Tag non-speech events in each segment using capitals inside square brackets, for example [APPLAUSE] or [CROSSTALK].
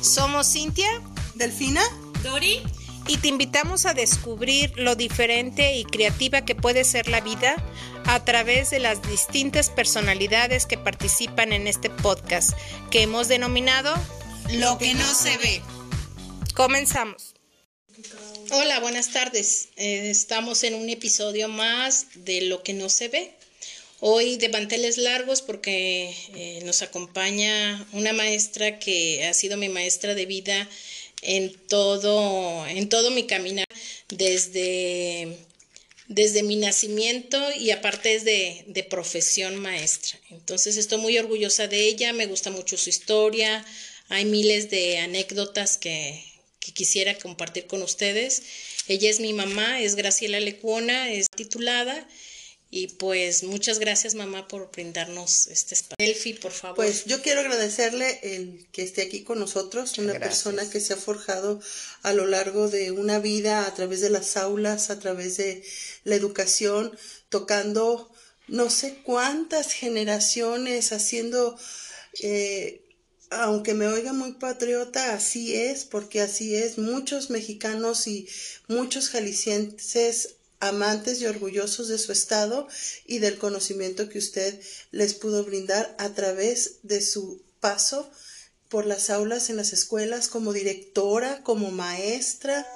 Somos Cintia, Delfina, Dori, y te invitamos a descubrir lo diferente y creativa que puede ser la vida a través de las distintas personalidades que participan en este podcast que hemos denominado lo que no se ve. Comenzamos. Hola, buenas tardes. Eh, estamos en un episodio más de Lo que no se ve. Hoy de manteles largos porque eh, nos acompaña una maestra que ha sido mi maestra de vida en todo, en todo mi caminar, desde, desde mi nacimiento y aparte es de, de profesión maestra. Entonces estoy muy orgullosa de ella, me gusta mucho su historia, hay miles de anécdotas que, que quisiera compartir con ustedes. Ella es mi mamá, es Graciela Lecuona, es titulada y pues muchas gracias mamá por brindarnos este espacio. Elfi, por favor. Pues yo quiero agradecerle el que esté aquí con nosotros, una persona que se ha forjado a lo largo de una vida a través de las aulas, a través de la educación, tocando no sé cuántas generaciones, haciendo, eh, aunque me oiga muy patriota, así es, porque así es, muchos mexicanos y muchos jaliscienses amantes y orgullosos de su estado y del conocimiento que usted les pudo brindar a través de su paso por las aulas en las escuelas como directora, como maestra,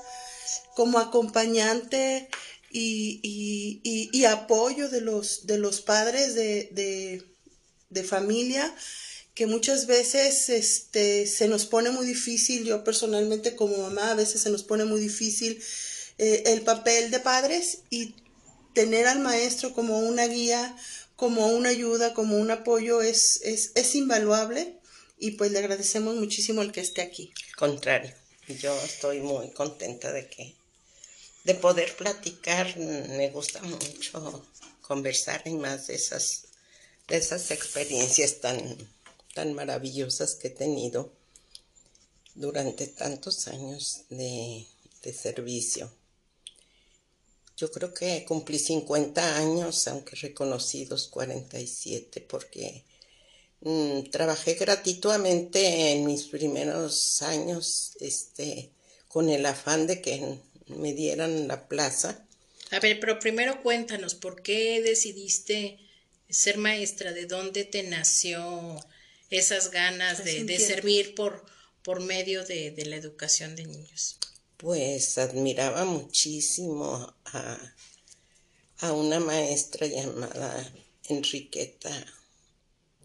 como acompañante y, apoyo de los, de los padres de familia que muchas veces este, se nos pone muy difícil, yo personalmente como mamá a veces se nos pone muy difícil eh, el papel de padres y tener al maestro como una guía, como una ayuda, como un apoyo es, es, es invaluable y pues le agradecemos muchísimo el que esté aquí. Contrario, yo estoy muy contenta de que de poder platicar, me gusta mucho conversar y más de esas de esas experiencias tan tan maravillosas que he tenido durante tantos años de, de servicio. Yo creo que cumplí 50 años, aunque reconocidos 47, porque mmm, trabajé gratuitamente en mis primeros años, este, con el afán de que me dieran la plaza. A ver, pero primero cuéntanos, ¿por qué decidiste ser maestra? ¿De dónde te nació esas ganas de, de servir por, por medio de, de la educación de niños? Pues admiraba muchísimo a, a una maestra llamada Enriqueta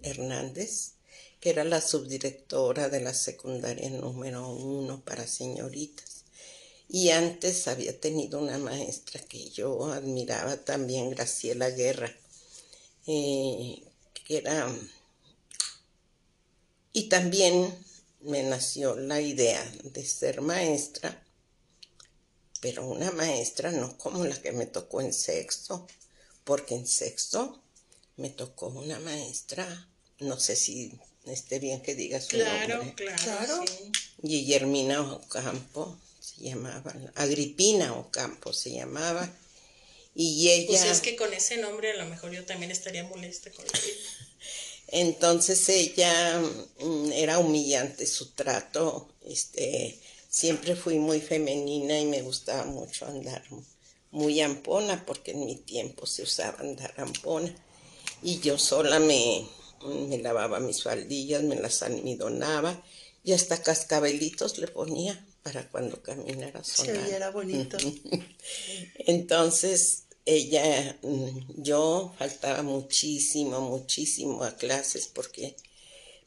Hernández, que era la subdirectora de la secundaria número uno para señoritas. Y antes había tenido una maestra que yo admiraba también, Graciela Guerra, eh, que era... Y también me nació la idea de ser maestra pero una maestra no como la que me tocó en sexto, porque en sexto me tocó una maestra, no sé si esté bien que diga su claro, nombre. Claro, Claro. sí. Guillermina Ocampo se llamaba, Agripina Ocampo se llamaba, y ella... Pues es que con ese nombre a lo mejor yo también estaría molesta con él. [LAUGHS] Entonces ella mm, era humillante su trato, este, siempre fui muy femenina y me gustaba mucho andar muy ampona, porque en mi tiempo se usaba andar ampona. Y yo sola me, me lavaba mis faldillas, me las almidonaba y hasta cascabelitos le ponía para cuando caminara sola. era bonito. [LAUGHS] Entonces, ella, mm, yo faltaba muchísimo, muchísimo a clases porque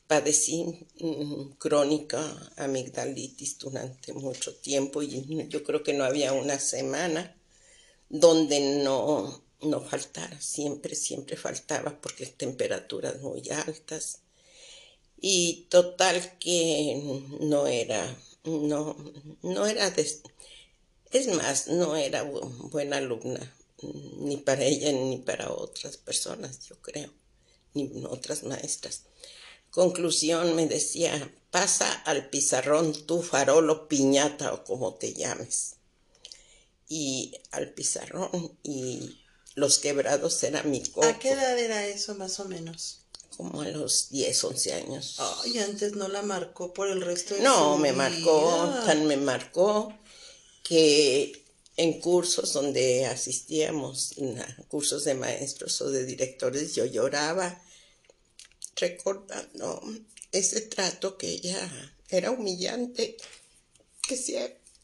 padecí mm, crónica amigdalitis durante mucho tiempo y yo creo que no había una semana donde no, no faltara, siempre, siempre faltaba porque temperaturas muy altas y total que no era, no, no era, de, es más, no era bu- buena alumna ni para ella ni para otras personas, yo creo, ni otras maestras. Conclusión me decía, pasa al pizarrón tu farolo piñata o como te llames. Y al pizarrón y los quebrados era mi coco. ¿A qué edad era eso más o menos? como a los 10, 11 años. Ay, antes no la marcó por el resto de No, me marcó, tan me marcó que en cursos donde asistíamos, cursos de maestros o de directores, yo lloraba recordando ese trato que ella era humillante, que si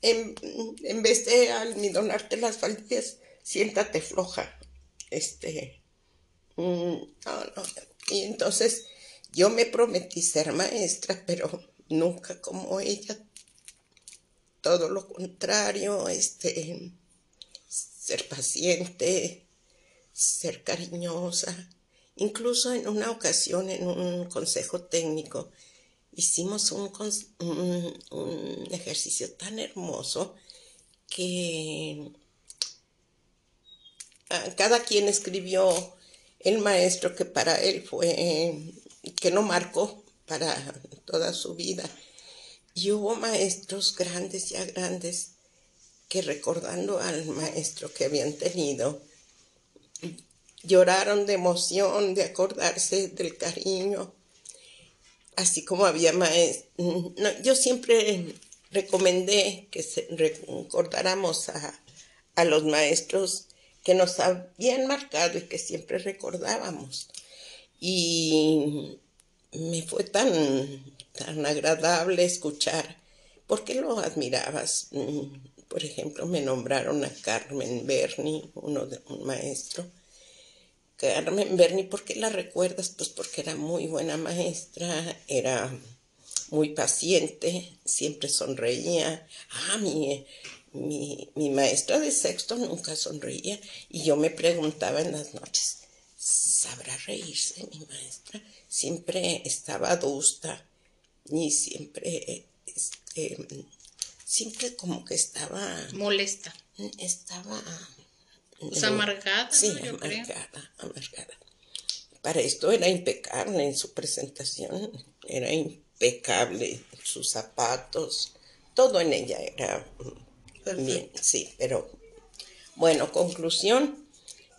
en, en vez de almidonarte las faldillas, siéntate floja. Este, mm, no, no. Y entonces yo me prometí ser maestra, pero nunca como ella. Todo lo contrario, este, ser paciente, ser cariñosa. Incluso en una ocasión, en un consejo técnico, hicimos un, ejercicio tan hermoso que ah, cada quien escribió el maestro que para él fue, que no marcó para toda su vida. Y hubo maestros grandes, ya grandes, que recordando al maestro que habían tenido, lloraron de emoción, de acordarse del cariño así como había maestros, yo siempre recomendé que recordáramos a, a, los maestros que nos habían marcado y que siempre recordábamos. Y me fue tan, tan agradable escuchar, porque lo admirabas. Por ejemplo, me nombraron a Carmen Berni, uno de, un maestro, Carmen Berni, ¿por qué la recuerdas? Pues porque era muy buena maestra, era muy paciente, siempre sonreía. Ah, mi, mi, maestra de sexto nunca sonreía y yo me preguntaba en las noches, ¿sabrá reírse mi maestra? Siempre estaba adusta y siempre, este, siempre como que estaba... Molesta. Estaba amargada. Sí, amargada, amargada. Para esto era impecable en su presentación, era impecable, sus zapatos, todo en ella era bien, sí, pero bueno, conclusión,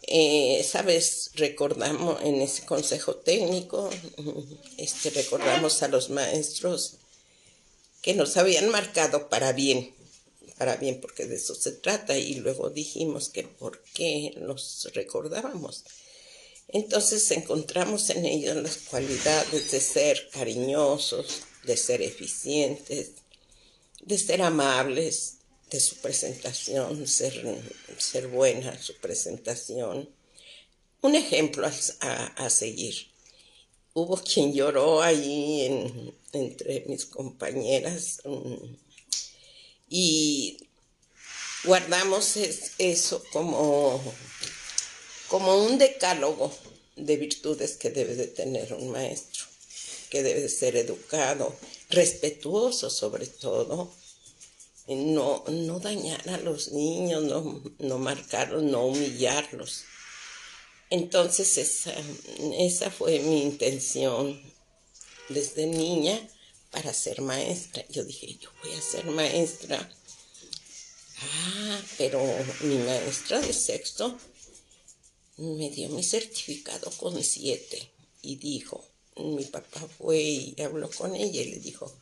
eh, sabes, recordamos en ese consejo técnico, este, recordamos a los maestros que nos habían marcado para bien, para bien, porque de eso se trata, y luego dijimos que por qué los recordábamos. Entonces encontramos en ellos las cualidades de ser cariñosos, de ser eficientes, de ser amables, de su presentación, ser, ser buena su presentación. Un ejemplo a, seguir. Hubo quien lloró ahí entre mis compañeras y guardamos eso como, como un decálogo de virtudes que debe de tener un maestro, que debe de ser educado, respetuoso sobre todo, no, no dañar a los niños, no, no marcarlos, no humillarlos. Entonces esa, esa fue mi intención desde niña para ser maestra. Yo dije, yo voy a ser maestra. Ah, pero mi maestra de sexto me dio mi certificado con siete y dijo, mi papá fue y habló con ella y le dijo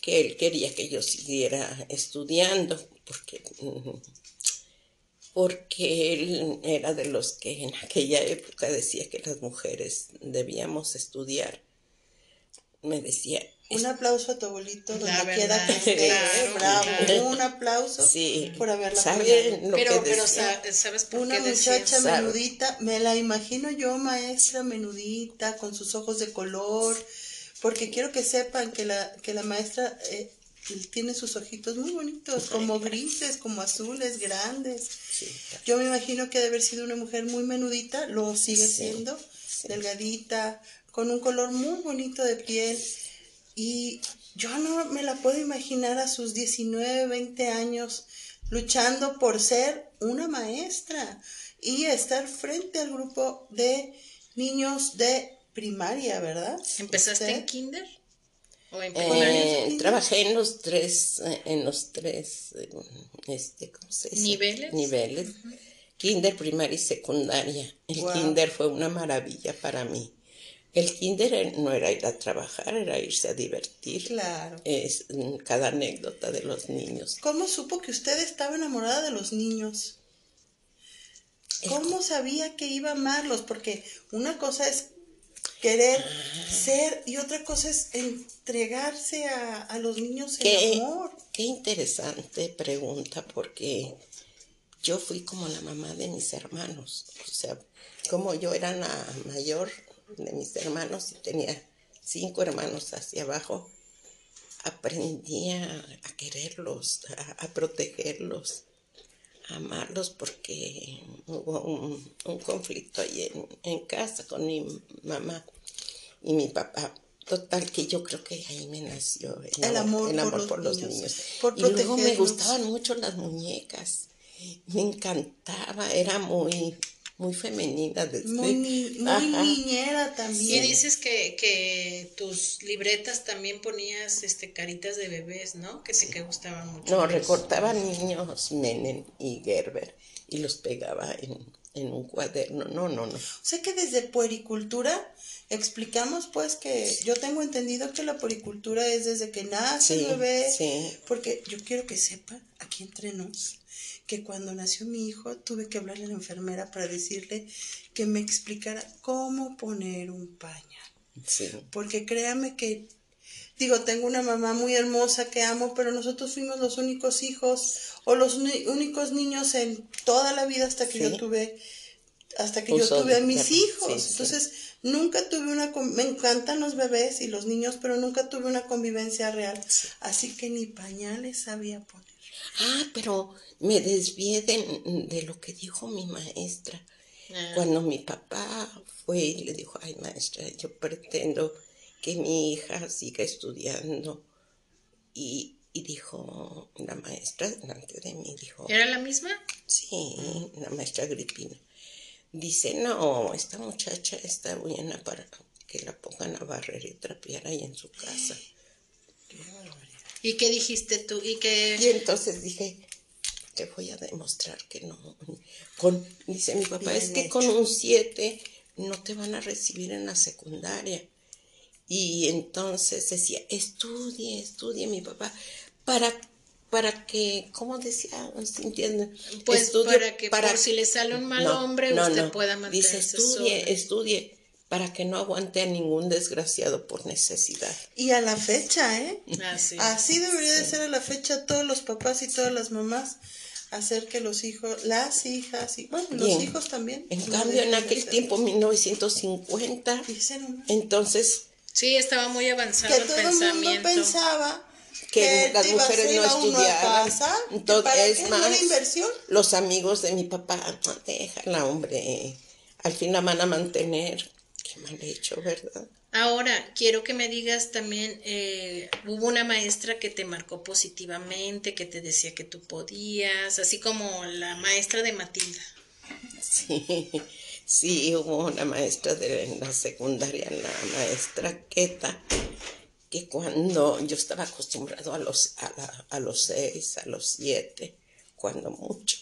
que él quería que yo siguiera estudiando porque, porque él era de los que en aquella época decía que las mujeres debíamos estudiar. Me decía, un aplauso a tu abuelito donde quiera que esté. bravo. Un aplauso por haberla apoyado. Pero, pero ¿sabes por Una muchacha menudita, me la imagino yo, maestra menudita, con sus ojos de color, porque quiero que sepan que la, que la maestra eh, tiene sus ojitos muy bonitos, como grises, como azules, grandes. Yo me imagino que debe haber sido una mujer muy menudita, lo sigue siendo, delgadita, con un color muy bonito de piel y yo no me la puedo imaginar a sus 19, 20 años luchando por ser una maestra y estar frente al grupo de niños de primaria, ¿verdad? ¿Empezaste en kinder? ¿O en eh, trabajé en los tres, en los tres, eh, este, ¿cómo se dice? Niveles. Niveles. Kinder, primaria y secundaria. El kinder fue una maravilla para mí El kinder no era ir a trabajar, era irse a divertir. Claro. Es cada anécdota de los niños. ¿Cómo supo que usted estaba enamorada de los niños? ¿Cómo sabía que iba a amarlos? Porque una cosa es querer ah. ser y otra cosa es entregarse a, los niños en amor. Qué interesante pregunta porque yo fui como la mamá de mis hermanos. O sea, como yo era la mayor de mis hermanos y tenía cinco hermanos hacia abajo, aprendí a, quererlos, a, protegerlos, a amarlos porque hubo un, conflicto ahí en, casa con mi mamá y mi papá. Total, que yo creo que ahí me nació el, amor, por, los, niños. y luego me gustaban mucho las muñecas. Me encantaba, era muy muy femenina. Desde, muy, muy niñera también. Y dices que, que, tus libretas también ponías este caritas de bebés, ¿no? Que sí que gustaban mucho. No, recortaba niños Menem y Gerber y los pegaba en, en un cuaderno. No, no, no. Sé que desde puericultura explicamos pues que yo tengo entendido que la puericultura es desde que nace el bebé. Sí. Porque yo quiero que sepan, aquí entre nos, que cuando nació mi hijo tuve que hablarle a la enfermera para decirle que me explicara cómo poner un pañal. Sí. Porque créame que, digo, tengo una mamá muy hermosa que amo, pero nosotros fuimos los únicos hijos o los únicos niños en toda la vida hasta que yo tuve, hasta que yo tuve a mis hijos. Entonces, nunca tuve una, me encantan los bebés y los niños, pero nunca tuve una convivencia real. Así que ni pañales sabía poner. Ah, pero me desvié de, lo que dijo mi maestra. Ah. Cuando mi papá fue y le dijo, ay maestra, yo pretendo que mi hija siga estudiando. Y, dijo la maestra delante de mí, dijo... ¿Era la misma? Sí, la maestra Agripina. Dice, no, esta muchacha está buena para que la pongan a barrer y trapear ahí en su casa. [GASPS] ¿Y qué dijiste tú? Y, que... y entonces dije, te voy a demostrar que no. Con, dice mi papá, es que con un 7 no te van a recibir en la secundaria. Y entonces decía, estudie, estudie mi papá, para, para que, ¿cómo decía? entiende? Pues para que por si le sale un mal hombre usted pueda mantenerse Dice, estudie, estudie para que no aguante a ningún desgraciado por necesidad. Y a la fecha, ¿eh? Así, Así debería de ser a la fecha todos los papás y todas las mamás hacer que los hijos, las hijas y bueno, los hijos también. En cambio, en aquel tiempo, 1950, entonces... Sí, estaba muy avanzado que el todo pensamiento. El mundo pensaba que, las mujeres no estudiaban. Entonces, es más, inversión? los amigos de mi papá, déjala, hombre, al fin la van a mantener mal hecho, ¿verdad? Ahora, quiero que me digas también, eh, hubo una maestra que te marcó positivamente, que te decía que tú podías, así como la maestra de Matilda. [LAUGHS] Sí, sí, hubo una maestra de la secundaria, la maestra Queta, que cuando yo estaba acostumbrado a los, a, a los seis, a los siete, cuando mucho,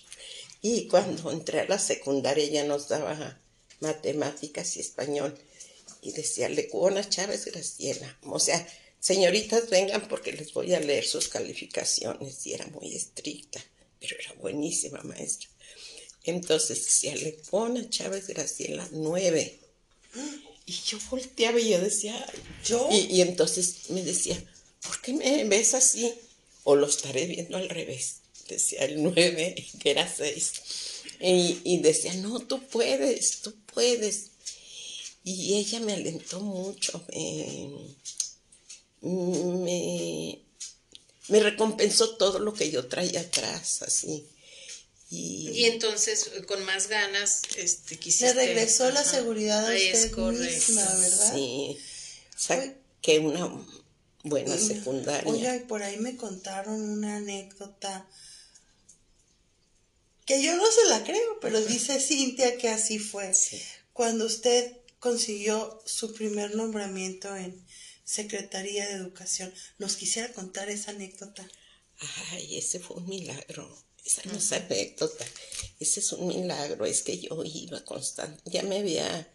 y cuando entré a la secundaria ya nos daba matemáticas y español. Y decía, Lecuona Chávez Graciela. O sea, señoritas, vengan porque les voy a leer sus calificaciones. Y era muy estricta, pero era buenísima maestra. Entonces decía, Lecuona Chávez Graciela, nueve. Y yo volteaba y yo decía, ¿yo? Y, entonces me decía, ¿por qué me ves así? O lo estaré viendo al revés. Decía el nueve, que era seis. Y, y decía, no, tú puedes, tú puedes. Y ella me alentó mucho, me, me, recompensó todo lo que yo traía atrás, así. Y, entonces, con más ganas, este, quisiste... Le regresó la seguridad a usted misma, ¿verdad? Sí, que una buena secundaria. Oiga, y por ahí me contaron una anécdota que yo no se la creo, pero dice Cintia que así fue. Cuando usted consiguió su primer nombramiento en Secretaría de Educación, ¿nos quisiera contar esa anécdota? Ay, ese fue un milagro. Esa no es anécdota. Ese es un milagro. Es que yo iba constante. Ya me había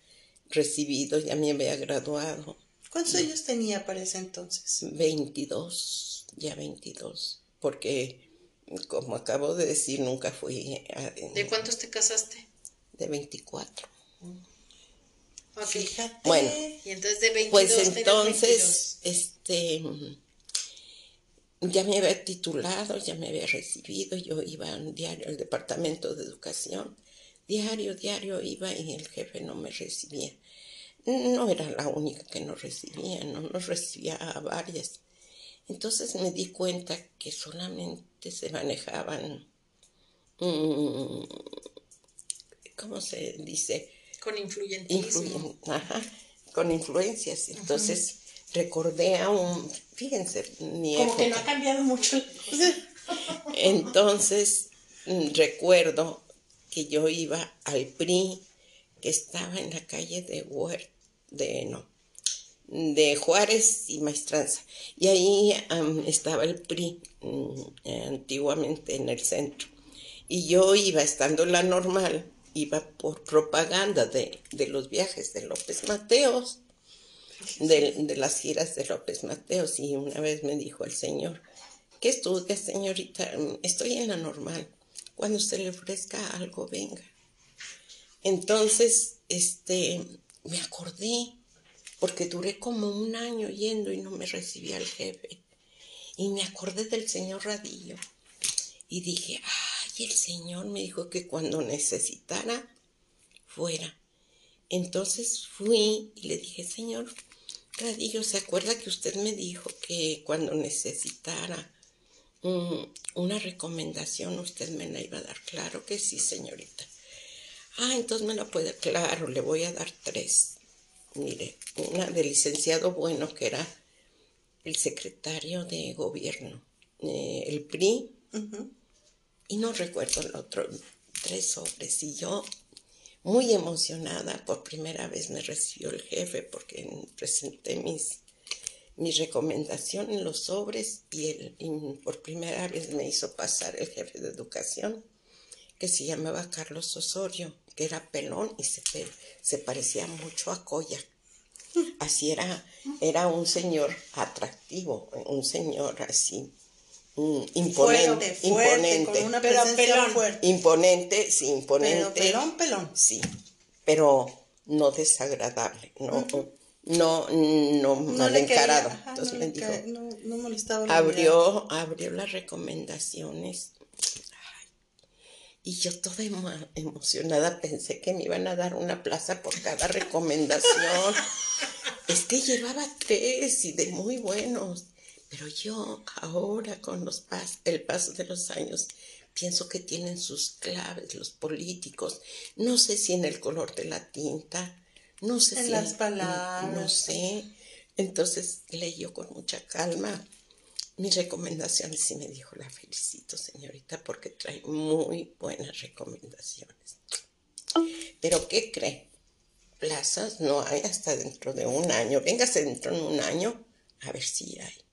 recibido, ya me había graduado. ¿Cuántos años tenía para ese entonces? 22, ya 22, porque como acabo de decir, nunca fui... ¿De cuántos te casaste? De 24. Fíjate. Bueno, y entonces de 22 pues entonces, este, ya me había titulado, ya me había recibido, yo iba a diario al departamento de educación, diario, diario iba y el jefe no me recibía. No era la única que no recibía, no nos recibía a varias. Entonces me di cuenta que solamente se manejaban, mm, ¿cómo se dice? Con influyentismo. ajá, con influencias. Entonces recordé a un, fíjense, mi Como que no ha cambiado mucho. [LAUGHS] Entonces mm, recuerdo que yo iba al PRI que estaba en la calle de de no, de Juárez y Maestranza. Y ahí estaba el PRI, mm, antiguamente en el centro. Y yo iba, estando en la normal, iba por propaganda de, los viajes de López Mateos, de, las giras de López Mateos. Y una vez me dijo el señor, ¿qué estudia, señorita? Estoy en la normal. Cuando usted le ofrezca algo, venga. Entonces, este, me acordé porque duré como un año yendo y no me recibía el jefe. Y me acordé del señor Radillo y dije, ay, el señor me dijo que cuando necesitara fuera. Entonces fui y le dije, señor Radillo, ¿se acuerda que usted me dijo que cuando necesitara una recomendación usted me la iba a dar? Claro que sí, señorita. Ah, entonces me la puede, claro, le voy a dar tres mire, una del licenciado Bueno, que era el secretario de gobierno, eh, el PRI, y no recuerdo el otro, tres sobres, y yo muy emocionada, por primera vez me recibió el jefe porque presenté mis, mi recomendación en los sobres y, por primera vez me hizo pasar el jefe de educación que se llamaba Carlos Osorio era pelón y se, se parecía mucho a Coya. Así era, era un señor atractivo, un señor así, imponente, imponente, una pero pelón, fuerte. imponente, sí, imponente, pero pelón, pelón, sí, pero no desagradable, no, no, no, mal encarado. Entonces me dijo, no, molestaba abrió, abrió las recomendaciones y yo toda emocionada pensé que me iban a dar una plaza por cada recomendación. [LAUGHS] es que llevaba tres y de muy buenos. Pero yo ahora con los pas el paso de los años pienso que tienen sus claves los políticos. No sé si en el color de la tinta, no sé en si las palabras. No sé. Entonces leyó con mucha calma mis recomendaciones y me dijo, la felicito señorita porque trae muy buenas recomendaciones. Pero ¿qué cree? Plazas no hay hasta dentro de un año. Véngase dentro de un año a ver si hay.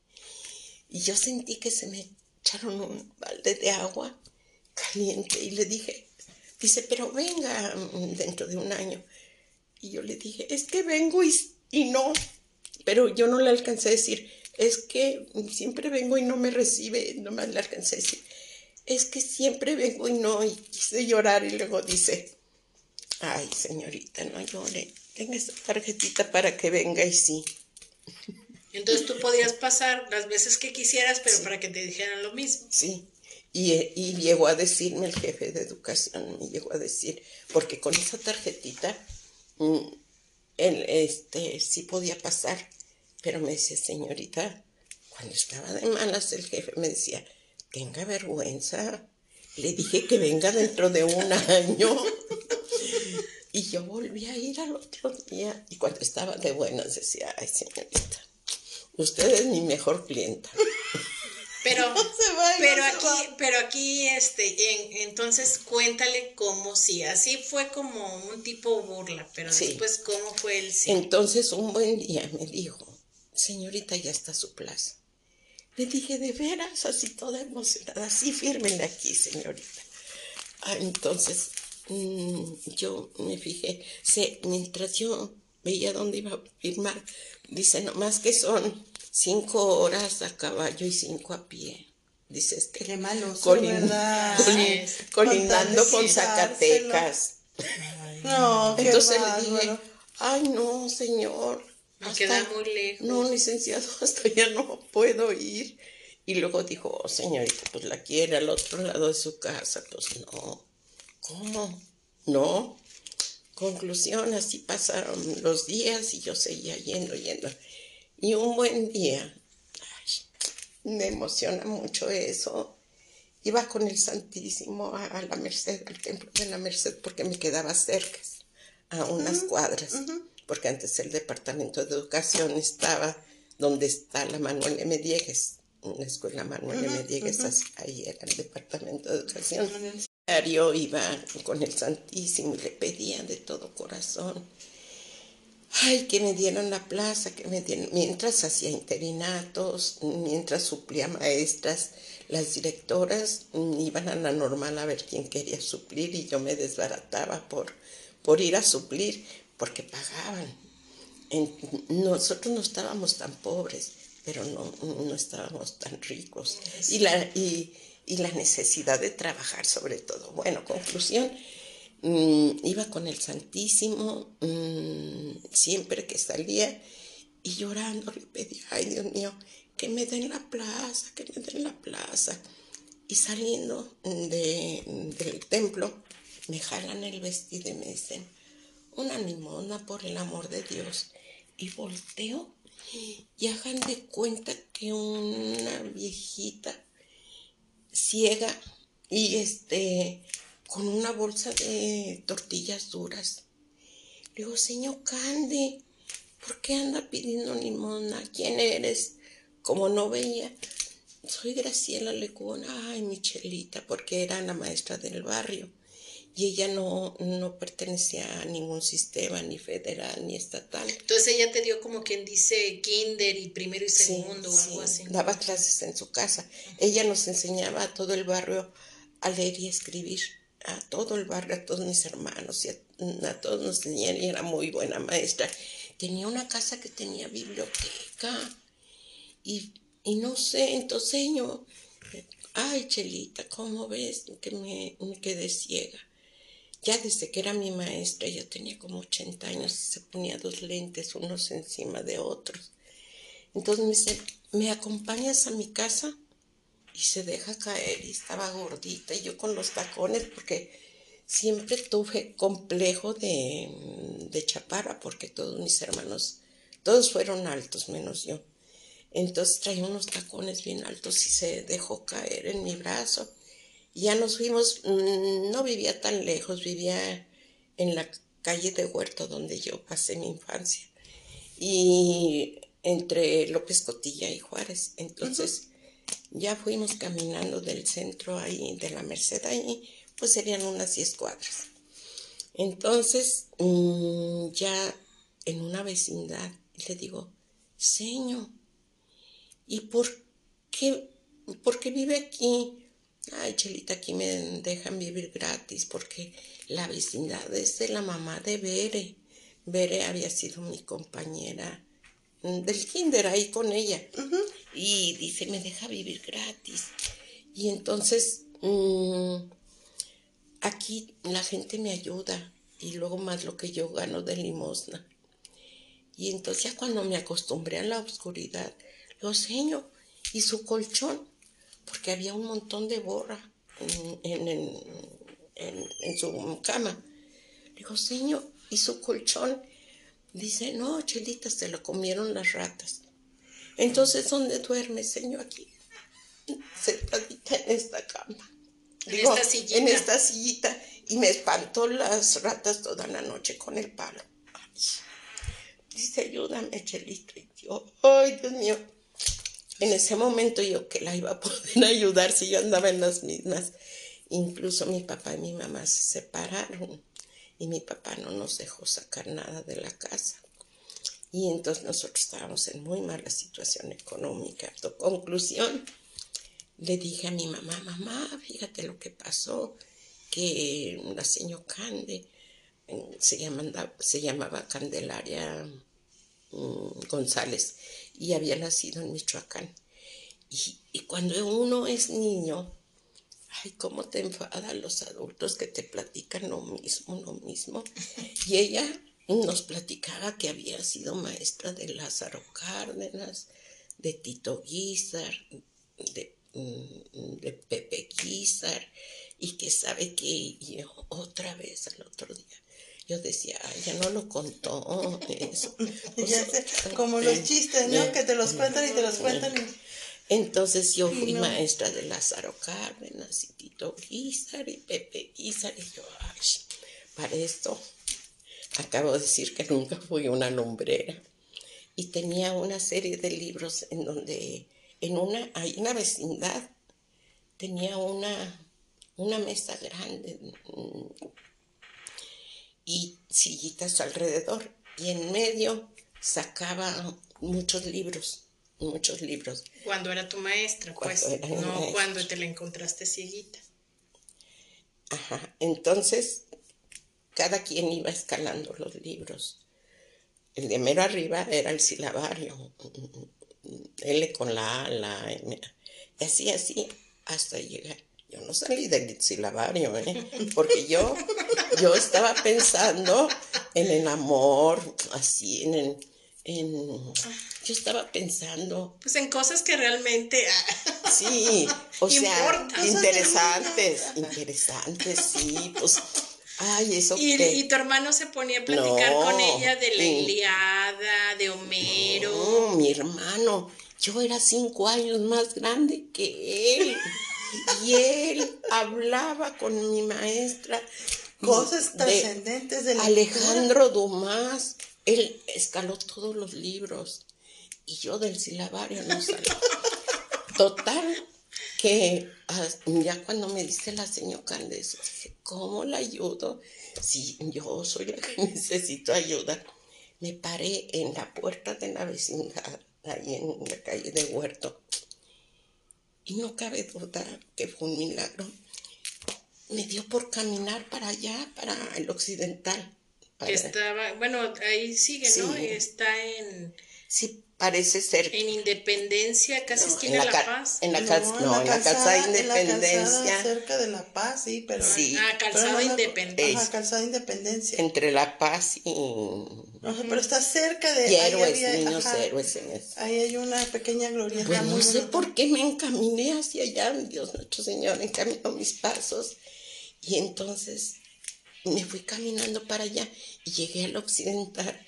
Y yo sentí que se me echaron un balde de agua caliente y le dije, dice, pero venga dentro de un año. Y yo le dije, es que vengo y, y no. Pero yo no le alcancé a decir, es que siempre vengo y no me recibe, no me le alcancé a decir, es que siempre vengo y no, y quise llorar y luego dice, ay señorita, no llore, tenga esta tarjetita para que venga y sí. Entonces tú podías [LAUGHS] pasar las veces que quisieras, pero para que te dijeran lo mismo. Sí, y, y, llegó a decirme el jefe de educación, me llegó a decir, porque con esa tarjetita, mm, él, este, sí podía pasar pero me decía, señorita, cuando estaba de malas el jefe me decía, tenga vergüenza. Le dije que venga dentro de un año. [LAUGHS] y yo volví a ir al otro día. Y cuando estaba de buenas decía, ay señorita, usted es mi mejor clienta. [LAUGHS] Pero, [LAUGHS] pero aquí, pero aquí, este, entonces cuéntale cómo sí, así fue como un tipo burla, pero después cómo fue el sí. Entonces un buen día me dijo, señorita, ya está su plaza. Le dije, de veras, así toda emocionada, sí, fírmenle aquí, señorita. Ah, entonces, mm, yo me fijé, mientras yo veía dónde iba a firmar. Dice, nomás que son cinco horas a caballo y cinco a pie. Dice este. Qué malo, ¿verdad? colindando con Zacatecas. [LAUGHS] no, Entonces le dije, ay no, señor. Me queda muy lejos. No, licenciado, [LAUGHS] hasta ya no puedo ir. Y luego dijo, oh, señorita, pues la quiere al otro lado de su casa. Pues no. ¿Cómo? No. Conclusión, así pasaron los días y yo seguía yendo, yendo. Y un buen día, me emociona mucho eso. Iba con el Santísimo a, la Merced, al templo de la Merced, porque me quedaba cerca, a unas cuadras, porque antes el departamento de educación estaba donde está la Manuel M. Diegues, una escuela Manuel M. Diegues, ahí era el departamento de educación. Diario iba con el Santísimo y le pedía de todo corazón ay, que me dieron la plaza, que me dieron, mientras hacía interinatos, mientras suplía maestras, las directoras iban a la normal a ver quién quería suplir y yo me desbarataba por, por ir a suplir, porque pagaban. nosotros no estábamos tan pobres, pero no, no estábamos tan ricos. Y la, y, y la necesidad de trabajar sobre todo. Bueno, conclusión, Mm, iba con el Santísimo mm, siempre que salía y llorando le pedía, ay Dios mío, que me den la plaza, que me den la plaza. Y saliendo de, del templo, me jalan el vestido y me dicen, una limona por el amor de Dios. Y volteo y hagan de cuenta que una viejita ciega y este con una bolsa de tortillas duras. Le digo, señor Cande, ¿por qué anda pidiendo limona? ¿Quién eres? Como no veía, soy Graciela Lecuna, ay, Michelita, porque era la maestra del barrio. Y ella no, no pertenecía a ningún sistema, ni federal, ni estatal. Entonces ella te dio como quien dice kinder y primero y segundo o algo así. Daba clases en su casa. Ella nos enseñaba a todo el barrio a leer y escribir a todo el barrio, a todos mis hermanos y a, todos nos tenían y era muy buena maestra. Tenía una casa que tenía biblioteca y, no sé, entonces yo, ay Chelita, ¿cómo ves que me, quedé ciega? Ya desde que era mi maestra, ya tenía como 80 años y se ponía dos lentes unos encima de otros. Entonces me dice, ¿me acompañas a mi casa? y se deja caer y estaba gordita y yo con los tacones porque siempre tuve complejo de, de chaparra porque todos mis hermanos, todos fueron altos menos yo. Entonces traía unos tacones bien altos y se dejó caer en mi brazo. Ya nos fuimos, mm, no vivía tan lejos, vivía en la calle de Huerto donde yo pasé mi infancia. Y entre López Cotilla y Juárez. Entonces, ya fuimos caminando del centro ahí, de la Merced ahí, pues serían unas 10 cuadras. Entonces, mm, ya en una vecindad, le digo, Señor, ¿y por qué, por qué vive aquí? Ay, Chelita, aquí me dejan vivir gratis porque la vecindad es de la mamá de Bere. Bere había sido mi compañera del kinder ahí con ella. Y dice, me deja vivir gratis. Y entonces mm, aquí la gente me ayuda y luego más lo que yo gano de limosna. Y entonces ya cuando me acostumbré a la oscuridad, lo seño y su colchón, porque había un montón de borra en, en, su cama. Le digo, señor, y su colchón Dice, no, Chelita, se lo comieron las ratas. Entonces, ¿dónde duerme, señor? Aquí, sentadita en esta cama. En esta sillita. En esta sillita. Y me espantó las ratas toda la noche con el palo. Dice, ayúdame, Chelito. Y yo, ay, Dios mío. En ese momento yo que la iba a poder [LAUGHS] ayudar si yo andaba en las mismas. Incluso mi papá y mi mamá se separaron y mi papá no nos dejó sacar nada de la casa. Y entonces nosotros estábamos en muy mala situación económica. Conclusión, le dije a mi mamá, mamá, fíjate lo que pasó, que la señora Cande se, llamaba, se llamaba Candelaria mm, González y había nacido en Michoacán. Y, cuando uno es niño, ay, cómo te enfadan los adultos que te platican lo mismo, lo mismo. Y ella nos platicaba que había sido maestra de Lázaro Cárdenas, de Tito Guizar, de, mm, Pepe Guizar, y que sabe que otra vez al otro día yo decía, ay, ya no lo contó eso. [LAUGHS] como los chistes, ¿no? que te los cuentan y te los cuentan. Entonces yo fui maestra de Lázaro Cárdenas y Tito Guizar y Pepe Guizar y yo, ay, para esto acabo de decir que nunca fui una lumbrera. Y tenía una serie de libros en donde en una, hay una vecindad, tenía una una mesa grande mm, y sillitas alrededor. Y en medio sacaba muchos libros, muchos libros. Cuando era tu maestra, pues, no cuando te la encontraste cieguita. Ajá, entonces cada quien iba escalando los libros. El de mero arriba era el silabario, L con la A, la M, y así, así, hasta llegar yo no salí del silabario, ¿eh? Porque yo, yo estaba pensando en el amor, así, en el, en, yo estaba pensando. Pues en cosas que realmente. Ah, sí, o sea, interesantes, interesantes, sí, pues. Ay, eso y, y tu hermano se ponía a platicar con ella de la Iliada, de Homero. No, mi hermano, yo era cinco años más grande que él. Y él hablaba con mi maestra. Cosas trascendentes de, Alejandro Dumas. Él escaló todos los libros. Y yo del silabario no salí. Total, que ya cuando me dice la señora Candes, dije, ¿cómo la ayudo? Si yo soy la que [LAUGHS] necesito ayuda. Me paré en la puerta de la vecindad, ahí en la calle de Huerto y no cabe duda que fue un milagro. Me dio por caminar para allá, para el occidental. Estaba, bueno, ahí sigue, ¿no? Está en... Sí, parece ser. En Independencia, casi esquina de La Paz. En la, no, no, en la, calzada de Independencia. cerca de La Paz, sí, pero. Sí. Ah, calzada Independencia. Ajá, calzada Independencia. Entre La Paz y. Ajá, pero está cerca de. Y héroes, niños héroes en eso. Ahí hay una pequeña gloria. Pues no sé por qué me encaminé hacia allá, Dios nuestro Señor, encaminó mis pasos. Y entonces me fui caminando para allá y llegué al occidental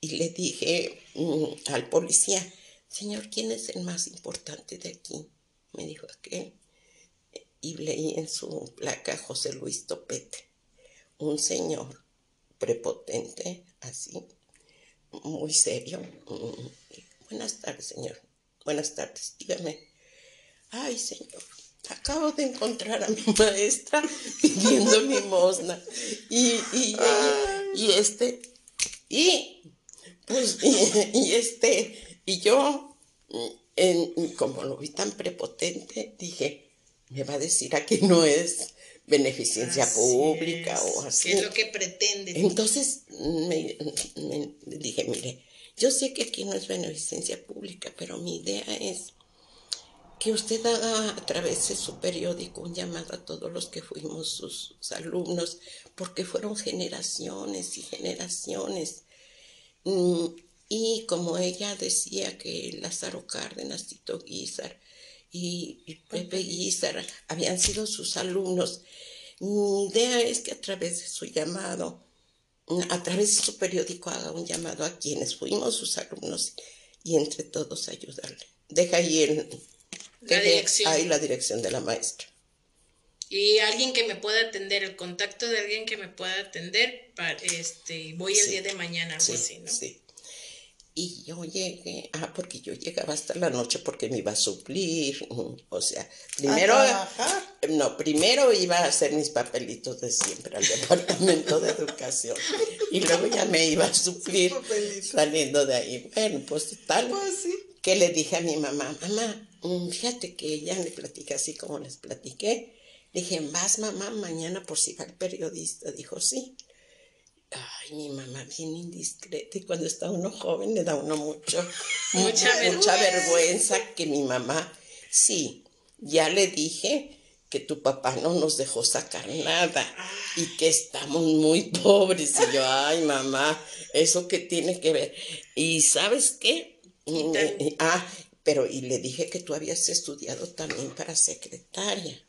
y le dije mm, al policía, señor, ¿quién es el más importante de aquí? Me dijo aquel. Y leí en su placa José Luis Topete, un señor prepotente, así, muy serio. Mm, buenas tardes, señor. Buenas tardes, dígame. Ay, señor, acabo de encontrar a mi [LAUGHS] maestra pidiendo limosna. Y, y, y este, y pues, [LAUGHS] y, este, y yo, en, como lo vi tan prepotente, dije, me va a decir aquí no es beneficencia pública o así. ¿Qué es lo que pretende? Entonces me, dije, mire, yo sé que aquí no es beneficencia pública, pero mi idea es que usted haga a través de su periódico un llamado a todos los que fuimos sus alumnos, porque fueron generaciones y generaciones Mm, y como ella decía que Lázaro Cárdenas, Tito Guizar y, Pepe Guizar habían sido sus alumnos, mi idea es que a través de su llamado, a través de su periódico haga un llamado a quienes fuimos sus alumnos y entre todos ayudarle. Deja ahí, la dirección. ahí la dirección de la maestra. Y alguien que me pueda atender, el contacto de alguien que me pueda atender, para, este, voy el día de mañana, algo así, ¿no? Sí. Y yo llegué, ah, porque yo llegaba hasta la noche porque me iba a suplir, [LAUGHS] o sea, primero, no, primero iba a hacer mis papelitos de siempre al [LAUGHS] departamento de educación y luego ya me iba a suplir saliendo de ahí. Bueno, pues tal, pues, que le dije a mi mamá, mamá, mm, fíjate que ella le platica así como les platiqué, Dije, ¿vas mamá mañana por si va el periodista? Dijo, sí. Ay, mi mamá bien indiscreta y cuando está uno joven le da uno mucho, [LAUGHS] mucha, mucha vergüenza que mi mamá, sí, ya le dije que tu papá no nos dejó sacar nada y que estamos muy pobres. Y yo, [LAUGHS] ay, mamá, ¿eso qué tiene que ver? Y sabes qué? ah, pero y le dije que tú habías estudiado también para secretaria.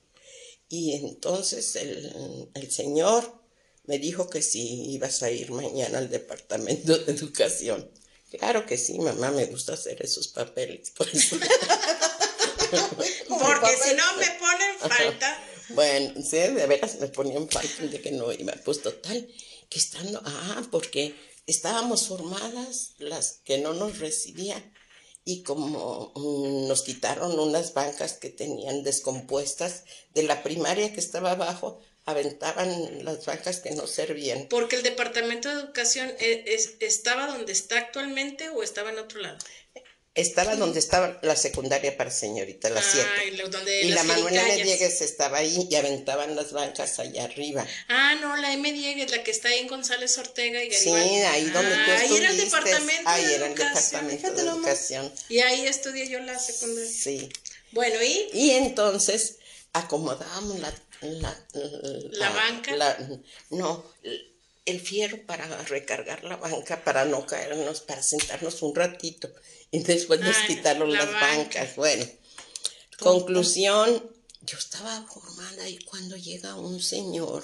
Y entonces el, el señor me dijo que sí ibas a ir mañana al departamento de educación. Claro que sí, mamá, me gusta hacer esos papeles. Porque si no me ponen falta. Bueno, sí, de veras me ponían falta de que no iba. Pues total, que estando, ah, porque estábamos formadas las que no nos recibían y como mm, nos quitaron unas bancas que tenían descompuestas de la primaria que estaba abajo, aventaban las bancas que no servían. Porque el Departamento de Educación es, estaba donde está actualmente o estaba en otro lado. Estaba donde estaba la secundaria para señorita, la 7. y la Manuel M. Diegues estaba ahí y aventaban las bancas allá arriba. Ah, no, la M. Diegues, la que está ahí en González Ortega y Garibaldi. Sí, ahí donde tú estuviste. Ahí era el departamento ahí de era el departamento de educación. Y ahí estudié yo la secundaria. Sí. Bueno, ¿y? Y entonces acomodábamos la la, la, banca. no, el fierro para recargar la banca, para no caernos, para sentarnos un ratito y después nos ah, quitaron las bancas. Bueno, conclusión, yo estaba formada y cuando llega un señor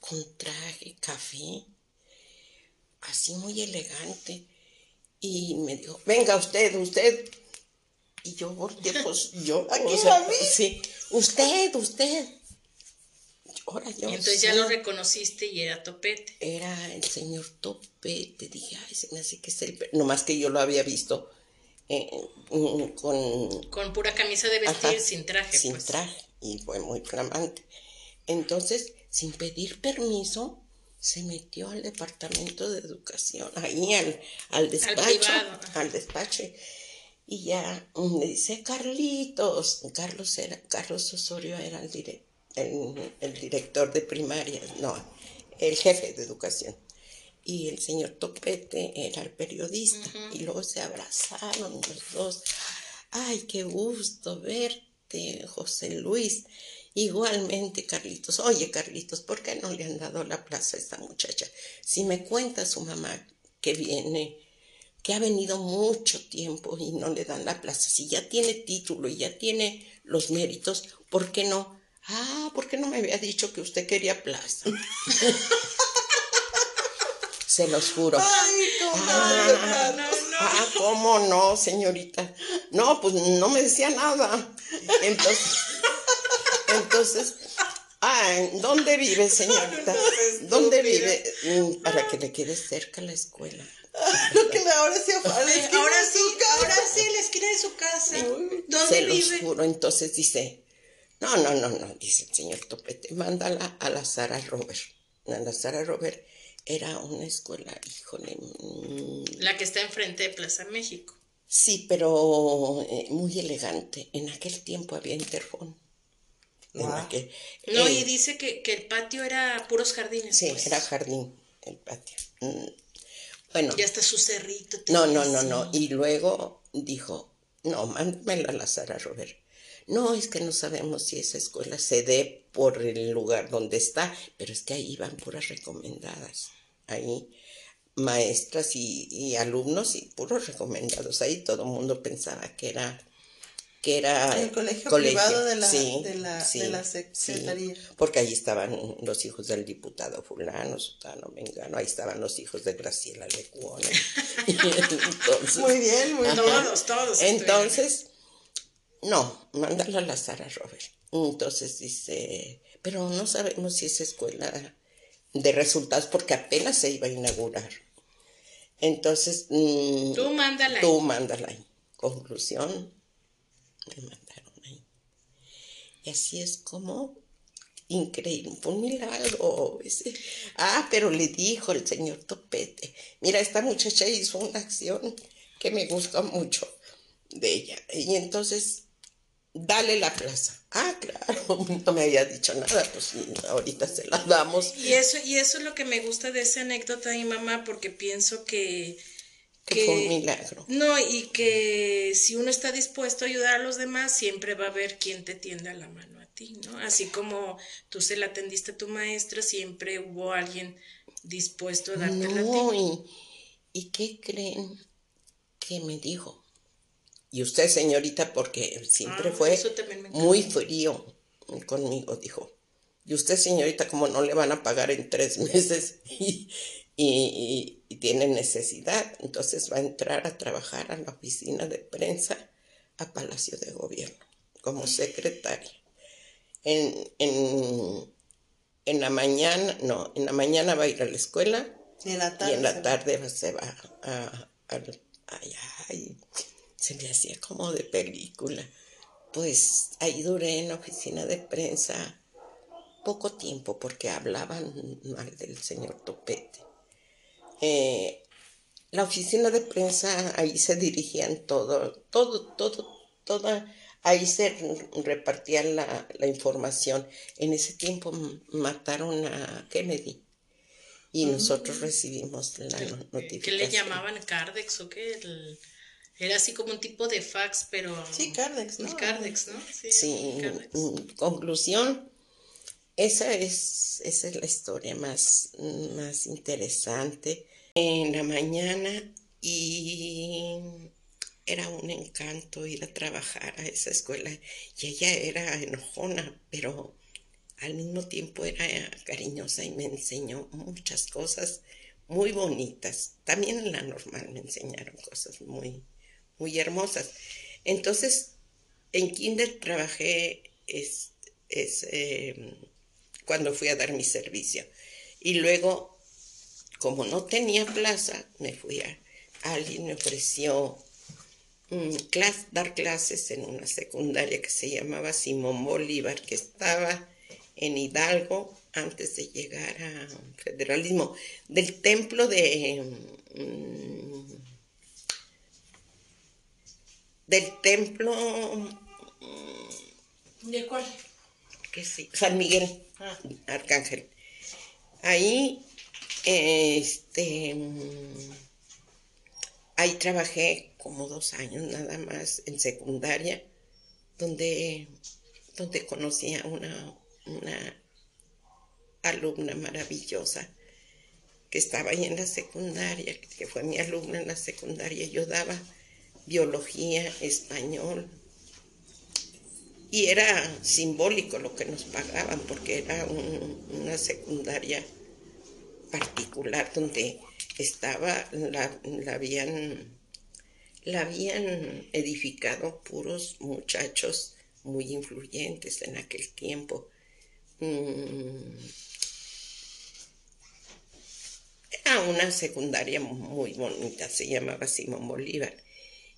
con traje café, así muy elegante, y me dijo, venga usted, usted. Y yo volteé, pues [LAUGHS] yo. ¿Aquí Sí, usted, usted y entonces ya lo reconociste y era Topete. Era el señor Topete. Dije, ay, se me hace que es el. Nomás que yo lo había visto eh, mm, con. Con pura camisa de vestir, sin traje. Sin pues. traje. Y fue muy flamante. Entonces, sin pedir permiso, se metió al departamento de educación, ahí al, al despacho. Al, despacho. Y ya mm, me dice, Carlitos, Carlos era, Carlos Osorio era el director el, director de primaria, no, el jefe de educación. Y el señor Topete era el periodista. Y luego se abrazaron los dos. Ay, qué gusto verte, José Luis. Igualmente, Carlitos. Oye, Carlitos, ¿por qué no le han dado la plaza a esta muchacha? Si me cuenta su mamá que viene, que ha venido mucho tiempo y no le dan la plaza, si ya tiene título y ya tiene los méritos, ¿por qué no? Ah, ¿por qué no me había dicho que usted quería plaza? [LAUGHS] Se los juro. Ay, ah, no, no. ah, ¿cómo no, señorita? No, pues no me decía nada. Entonces, entonces, ah, ¿dónde vive, [LAUGHS] señorita? ¿Dónde vive? Mm, para que le quede cerca la escuela. [LAUGHS] Lo que ahora sí, ahora sí, ahora sí, la esquina de su casa. ¿Dónde Se vive? los juro. Entonces dice, no, no, no, no, dice el señor Topete, mándala a la Sara Robert. la Sara Robert era una escuela, híjole. Mm, la que está enfrente de Plaza México. Sí, pero eh, muy elegante. En aquel tiempo había interfón. No, y dice que, el patio era puros jardines. Sí, pues. era jardín el patio. Mm, bueno. Y hasta su cerrito. No, no, no, no. Y luego dijo, no, mándamela a la Sara Robert. No, es que no sabemos si esa escuela se dé por el lugar donde está, pero es que ahí van puras recomendadas. Ahí maestras y, alumnos y puros recomendados. Ahí todo el mundo pensaba que era que era el colegio, privado de la, de la, de la secretaría. porque ahí estaban los hijos del diputado fulano, sutano, mengano, ahí estaban los hijos de Graciela Lecuona. [LAUGHS] [LAUGHS] muy bien, muy bien. Todos, todos. Entonces, no, mándala a la Sara Robert. Entonces dice, pero no sabemos si es escuela de resultados porque apenas se iba a inaugurar. Entonces, mm, tú mándala. Tú mándala. Conclusión, me mandaron ahí. Y así es como, increíble, fue un milagro. Ah, pero le dijo el señor Topete, mira, esta muchacha hizo una acción que me gustó mucho de ella. Y entonces dale la plaza. Ah, claro, [LAUGHS] no me había dicho nada, pues ahorita se la damos. Y eso, y eso es lo que me gusta de esa anécdota de mi mamá, porque pienso que, que, fue un milagro. No, y que si uno está dispuesto a ayudar a los demás, siempre va a haber quien te tienda la mano a ti, ¿no? Así como tú se la atendiste a tu maestra, siempre hubo alguien dispuesto a darte la ti. ¿Y, ¿Y qué creen que me dijo? Y usted, señorita, porque siempre ah, fue muy frío conmigo, dijo. Y usted, señorita, como no le van a pagar en tres [LAUGHS] meses y, y, tiene necesidad, entonces va a entrar a trabajar a la oficina de prensa a Palacio de Gobierno como secretaria. En, en, en, la mañana, no, en la mañana va a ir a la escuela y en la tarde, se va a, a, se me hacía como de película. Pues ahí duré en la oficina de prensa poco tiempo porque hablaban mal del señor Topete. Eh, la oficina de prensa, ahí se dirigían todo, todo, todo, toda, ahí se repartía la, la información. En ese tiempo mataron a Kennedy y nosotros recibimos la notificación. ¿Qué le llamaban Cardex o qué? El... Era así como un tipo de fax, pero... Sí, Cardex, ¿no? Cardex, ¿no? Sí, conclusión, esa es, esa es la historia más, más interesante. En la mañana y era un encanto ir a trabajar a esa escuela y ella era enojona, pero al mismo tiempo era cariñosa y me enseñó muchas cosas muy bonitas. También en la normal me enseñaron cosas muy, muy hermosas. Entonces, en kinder trabajé em, cuando fui a dar mi servicio. Y luego, como no tenía plaza, me fui a... Alguien me ofreció mm, dar clases en una secundaria que se llamaba Simón Bolívar, que estaba en Hidalgo antes de llegar a federalismo, del templo de... Mm, del templo. Mm, ¿De cuál? Que sí, San Miguel, ah. Arcángel. Ahí, este, mm, ahí trabajé como dos años nada más en secundaria, donde, donde conocí a una, una alumna maravillosa que estaba ahí en la secundaria, que fue mi alumna en la secundaria. Yo daba biología, español. Y era simbólico lo que nos pagaban porque era una secundaria particular donde estaba, la, habían, la habían edificado puros muchachos muy influyentes en aquel tiempo. Mm. Era una secundaria muy bonita, se llamaba Simón Bolívar.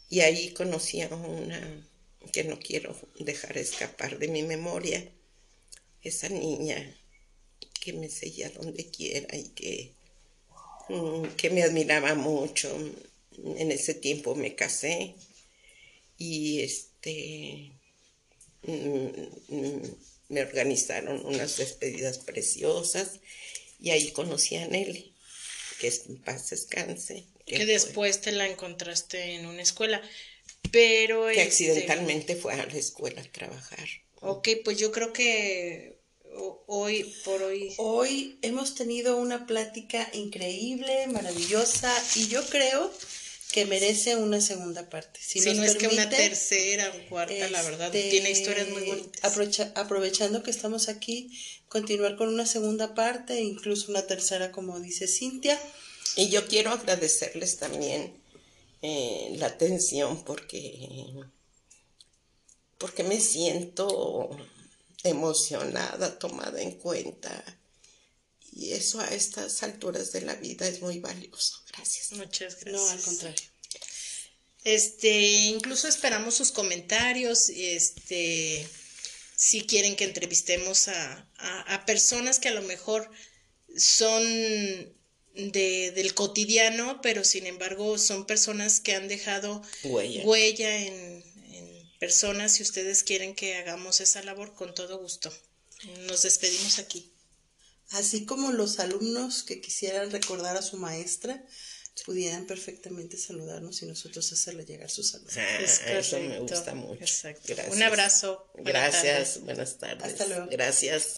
Y ahí conocí a una que no quiero dejar escapar de mi memoria, esa niña que me seguía donde quiera y que, mm, que me admiraba mucho. En ese tiempo me casé y este mm, mm, me organizaron unas despedidas preciosas y ahí conocí a Nelly, que en paz descanse que después te la encontraste en una escuela. Pero. Que este, accidentalmente fue a la escuela a trabajar. Ok, pues yo creo que hoy por hoy. Hoy hemos tenido una plática increíble, maravillosa, y yo creo que merece una segunda parte. Si, no es que una tercera o cuarta, la verdad, este, tiene historias muy bonitas. aprovechando que estamos aquí, continuar con una segunda parte, incluso una tercera, como dice Cintia. Y yo quiero agradecerles también eh, la atención porque, porque me siento emocionada, tomada en cuenta. Y eso a estas alturas de la vida es muy valioso. Gracias. Muchas gracias. No, al contrario. Este, incluso esperamos sus comentarios, este, si quieren que entrevistemos a, a personas que a lo mejor son de, del cotidiano, pero sin embargo son personas que han dejado huella, en, personas, si ustedes quieren que hagamos esa labor, con todo gusto. Nos despedimos aquí. Así como los alumnos que quisieran recordar a su maestra, pudieran perfectamente saludarnos y nosotros hacerle llegar su saludo. Ah, eso me gusta mucho. Un abrazo. Gracias. Buenas tardes. Hasta luego. Gracias.